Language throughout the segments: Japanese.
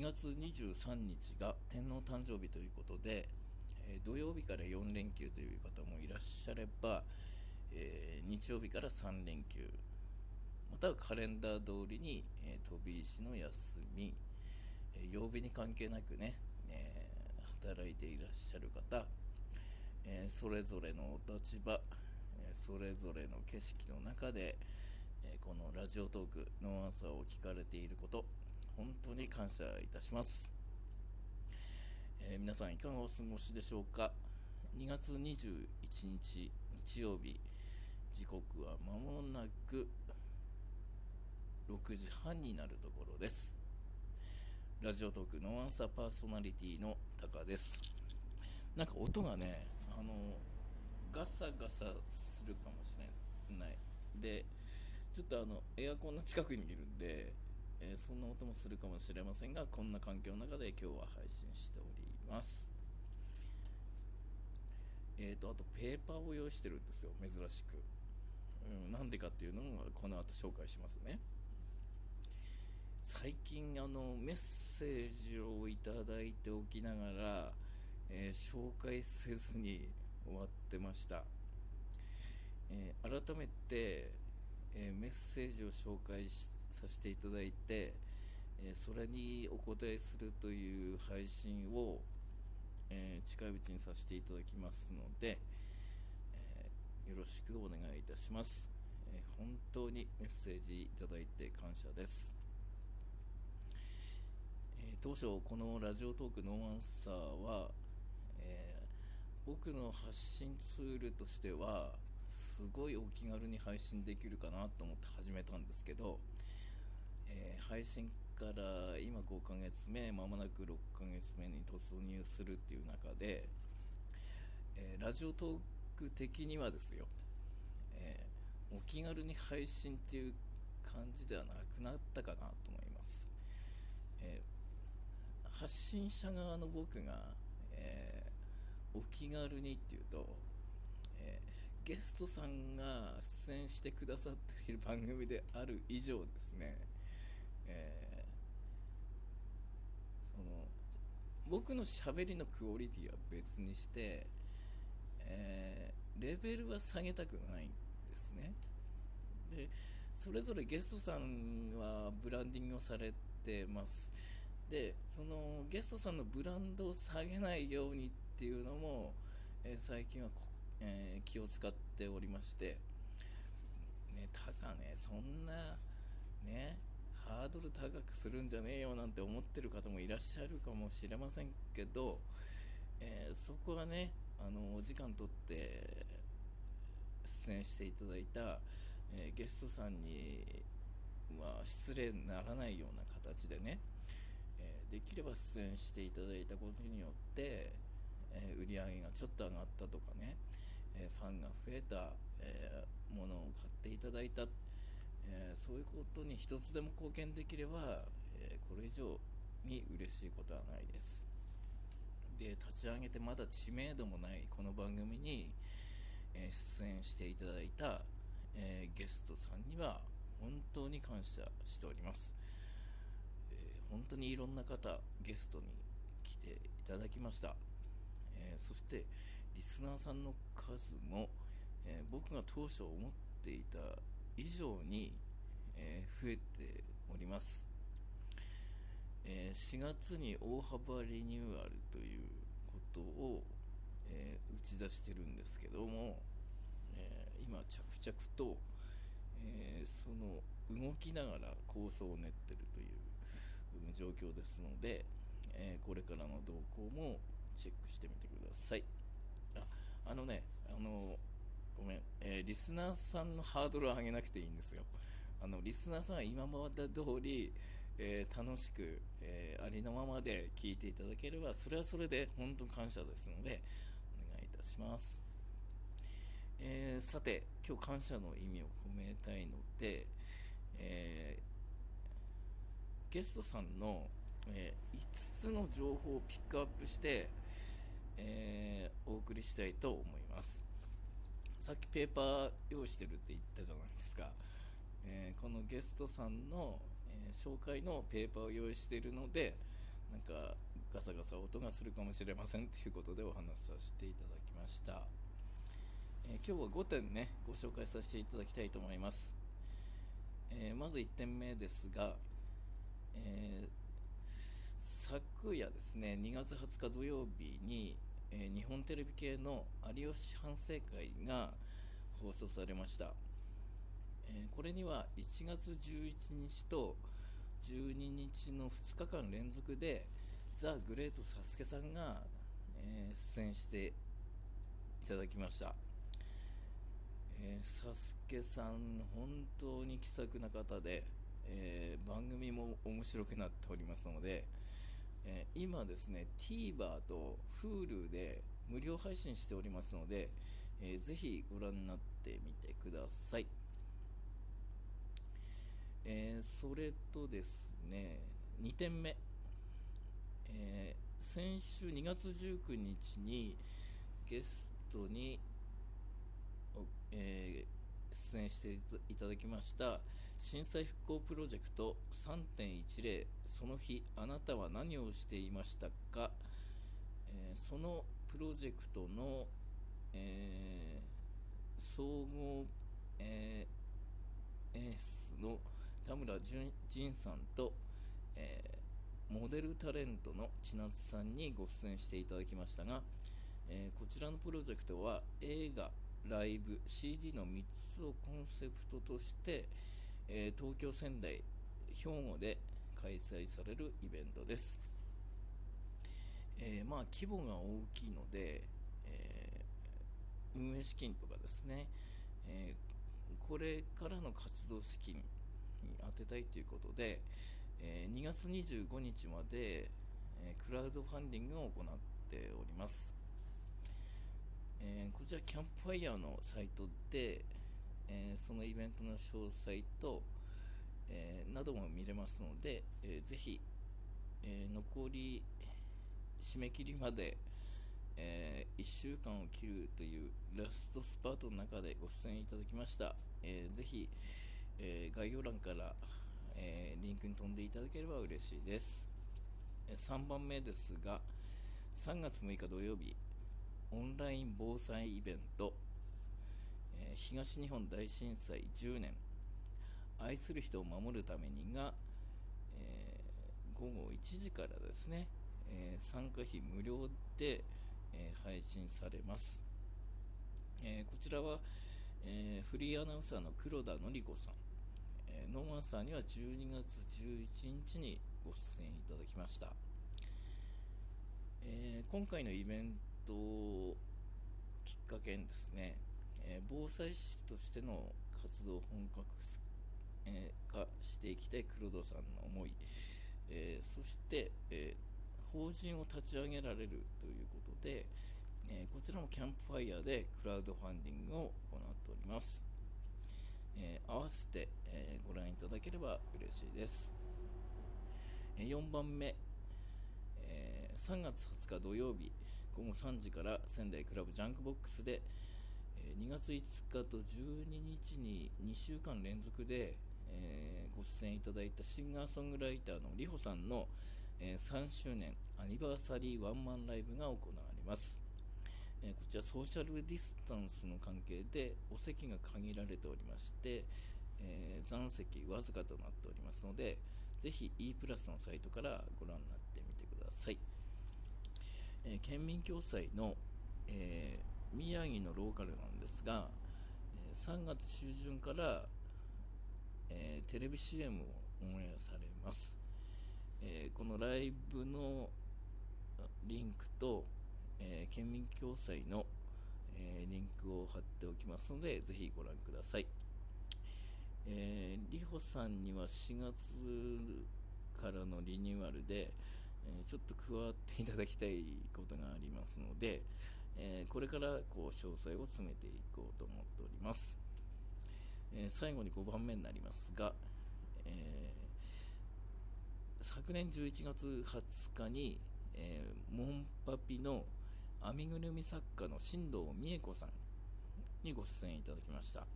2月23日が天皇誕生日ということで、えー、土曜日から4連休という方もいらっしゃれば、えー、日曜日から3連休またはカレンダー通りに、え飛び石の休み、え曜日に関係なくね、え働いていらっしゃる方、えそれぞれのお立場、えそれぞれの景色の中で、えこのラジオトークの朝を聞かれていること本当に感謝いたします、えー、皆さんいかがお過ごしでしょうか？2月21日日曜日時刻は間もなく6時半になるところです。ラジオトークノアンサーパーソナリティのタカです。なんか音がねあのガサガサするかもしれない。でちょっとあのエアコンの近くにいるんでえー、そんな音もするかもしれませんがこんな環境の中で今日は配信しております。えーとあとペーパーを用意してるんですよ珍しく。なんでかっていうのをこの後紹介しますね。最近あのメッセージをいただいておきながら、えー、紹介せずに終わってました、えー、改めてえー、メッセージを紹介させていただいて、えー、それにお答えするという配信を、えー、近いうちにさせていただきますので、えよろしくお願いいたします、え本当にメッセージいただいて感謝です、え当初このラジオトークノーアンサーは、え僕の発信ツールとしてはすごいお気軽に配信できるかなと思って始めたんですけど、えー、配信から今5ヶ月目まもなく6ヶ月目に突入するっていう中で、えー、ラジオトーク的にはですよ、えー、お気軽に配信っていう感じではなくなったかなと思います、え発信者側の僕が、えお気軽にっていうとゲストさんが出演してくださっている番組である以上ですね、えー、その僕のしゃべりのクオリティは別にして、えー、レベルは下げたくないんですね。でそれぞれゲストさんはブランディングをされてます。でそのゲストさんのブランドを下げないようにっていうのも、えー、最近はえー、気を使っておりまして、ね、たかね、そんな、ね、ハードル高くするんじゃねえよなんて思ってる方もいらっしゃるかもしれませんけど、えー、そこはね、あの、お時間とって出演していただいた、えー、ゲストさんには失礼にならないような形でね、えー、できれば出演していただいたことによって、え売り上げがちょっと上がったとかね、ファンが増えた、えものを買っていただいた、えそういうことに一つでも貢献できれば、えこれ以上に嬉しいことはないです。で、立ち上げてまだ知名度もないこの番組に、え出演していただいた、えゲストさんには本当に感謝しております。え本当にいろんな方、ゲストに来ていただきました。えそしてリスナーさんの数も、えー、僕が当初思っていた以上に、えー、増えております、えー、4月に大幅リニューアルということを、え打ち出してるんですけども、え今着々と、えその動きながら構想を練ってるという状況ですので、えこれからの動向もチェックしてみてください。あのね、あの、ごめん、えー、リスナーさんのハードルを上げなくていいんですよ。あの、リスナーさんは今まで通り、えー、楽しく、えー、ありのままで聞いていただければ、それはそれで本当感謝ですので、お願いいたします。えー、さて、今日感謝の意味を込めたいので、えゲストさんの、え5つの情報をピックアップして、えー、お送りしたいと思います。さっきペーパー用意してるって言ったじゃないですか。えー、このゲストさんの、えー、紹介のペーパーを用意しているので、なんかガサガサ音がするかもしれませんということでお話しさせていただきました、え、今日は5点ねご紹介させていただきたいと思います、え、まず1点目ですが、え昨夜ですね2月20日土曜日に、え日本テレビ系の有吉反省会が放送されました、えこれには1月11日と12日の2日間連続でザ・グレート・サスケさんが、えー、出演していただきました、え、サスケさん本当に気さくな方で、え、番組も面白くなっておりますので、え今ですね TVer と Hulu で無料配信しておりますので、えー、ぜひご覧になってみてください。えー、それとですね、2点目、えー、先週2月19日にゲストに、えー、出演していただきました震災復興プロジェクト3.10その日あなたは何をしていましたか、えそのプロジェクトの、え総合、え演出の田村仁さんと、えー、モデルタレントの千夏さんにご出演していただきましたが、えー、こちらのプロジェクトは映画、ライブ、CD の3つをコンセプトとして、えー、東京、仙台、兵庫で開催されるイベントです。えまあ規模が大きいので、え運営資金とかですね、えこれからの活動資金に当てたいということで、え、2月25日まで、え、クラウドファンディングを行っております、え、こちらキャンプファイヤーのサイトで、えそのイベントの詳細と、えなども見れますので、えー、ぜひ、え残り締め切りまで、え1週間を切るというラストスパートの中でご出演いただきました、えー、ぜひ、え、概要欄から、え、リンクに飛んでいただければ嬉しいです。3番目ですが、3月6日土曜日、オンライン防災イベント、ー、東日本大震災10年、愛する人を守るためにが、えー、午後1時からですね、えー、参加費無料で、え配信されます。えこちらは、えフリーアナウンサーの黒田典子さん、ノーマンサーには12月11日にご出演いただきました、え、今回のイベントをきっかけにですね、えー、防災士としての活動を本格化していきたい黒田さんの思い、えー、そして、え法人を立ち上げられるということで、えこちらもキャンプファイヤーでクラウドファンディングを行っております。え、合わせて、え、ご覧いただければ嬉しいです。え、4番目、え3月20日土曜日午後3時から仙台クラブジャンクボックスで、2月5日と12日に2週間連続で、えご出演いただいたシンガーソングライターのりほさんの、え3周年アニバーサリーワンマンライブが行われます。えこちらソーシャルディスタンスの関係でお席が限られておりまして、えー、残席わずかとなっておりますのでぜひ E プラスのサイトからご覧になってみてください、え、県民共済の、えー、宮城のローカルなんですが、え3月中旬から、えテレビ CM をオンエアされます、えこのライブのリンクとえー、県民共済の、え、リンクを貼っておきますので、ぜひご覧ください。えー、リホさんには4月からのリニューアルで、えちょっと加わっていただきたいことがありますので、えこれからこう詳細を詰めていこうと思っております。え最後に5番目になりますが、え昨年11月20日に、えー、モンパピの編みぐるみ作家の新藤美恵子さんにご出演いただきました、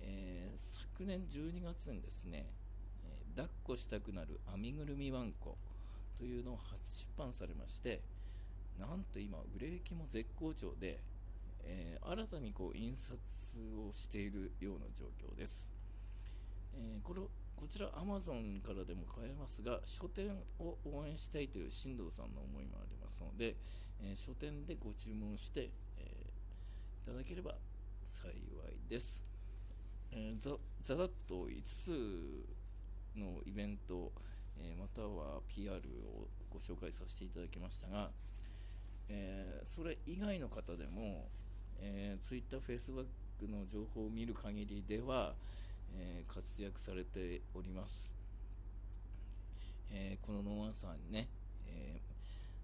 えー、昨年12月にですね、え、抱っこしたくなる編みぐるみわんこというのを初出版されましてなんと今売れ行きも絶好調で、えー、新たにこう印刷をしているような状況です、えー、これこちら Amazon からでも買えますが書店を応援したいという進藤さんの思いもありますので、えー、書店でご注文して、えいただければ幸いです、えざざざっと5つのイベント、えまたは PR をご紹介させていただきましたが、えー、それ以外の方でも、えー、Twitter、Facebook の情報を見る限りでは、えー、活躍されております。えー、このノーアンサーにね、え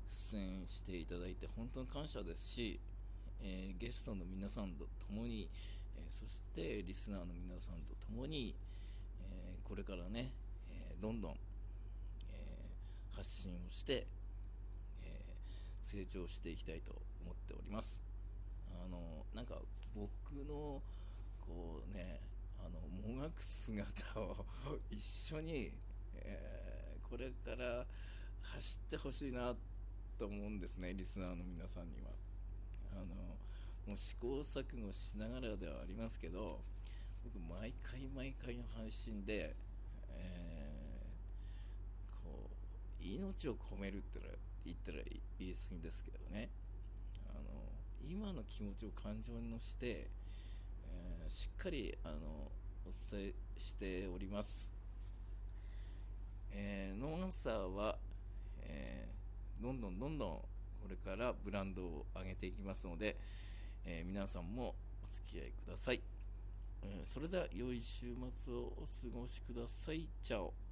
ー、出演していただいて本当に感謝ですし、えゲストの皆さんと共に、えそしてリスナーの皆さんと共に、えこれからね、えどんどん、え発信をして、成長していきたいと思っております。あのなんか僕のこうねあのもがく姿を一緒に、えー、これから走ってほしいなと思うんですねリスナーの皆さんには。あのもう試行錯誤しながらではありますけど僕毎回毎回の配信で、えー、こう命を込めるってのは言ったら言い過ぎですけどね。あの今の気持ちを感情に乗せて、えー、しっかりあのお伝えしております、えー、ノーアンサーは、えー、どんどんどんどんこれからブランドを上げていきますので、え皆さんもお付き合いください、えそれでは良い週末をお過ごしください。チャオ。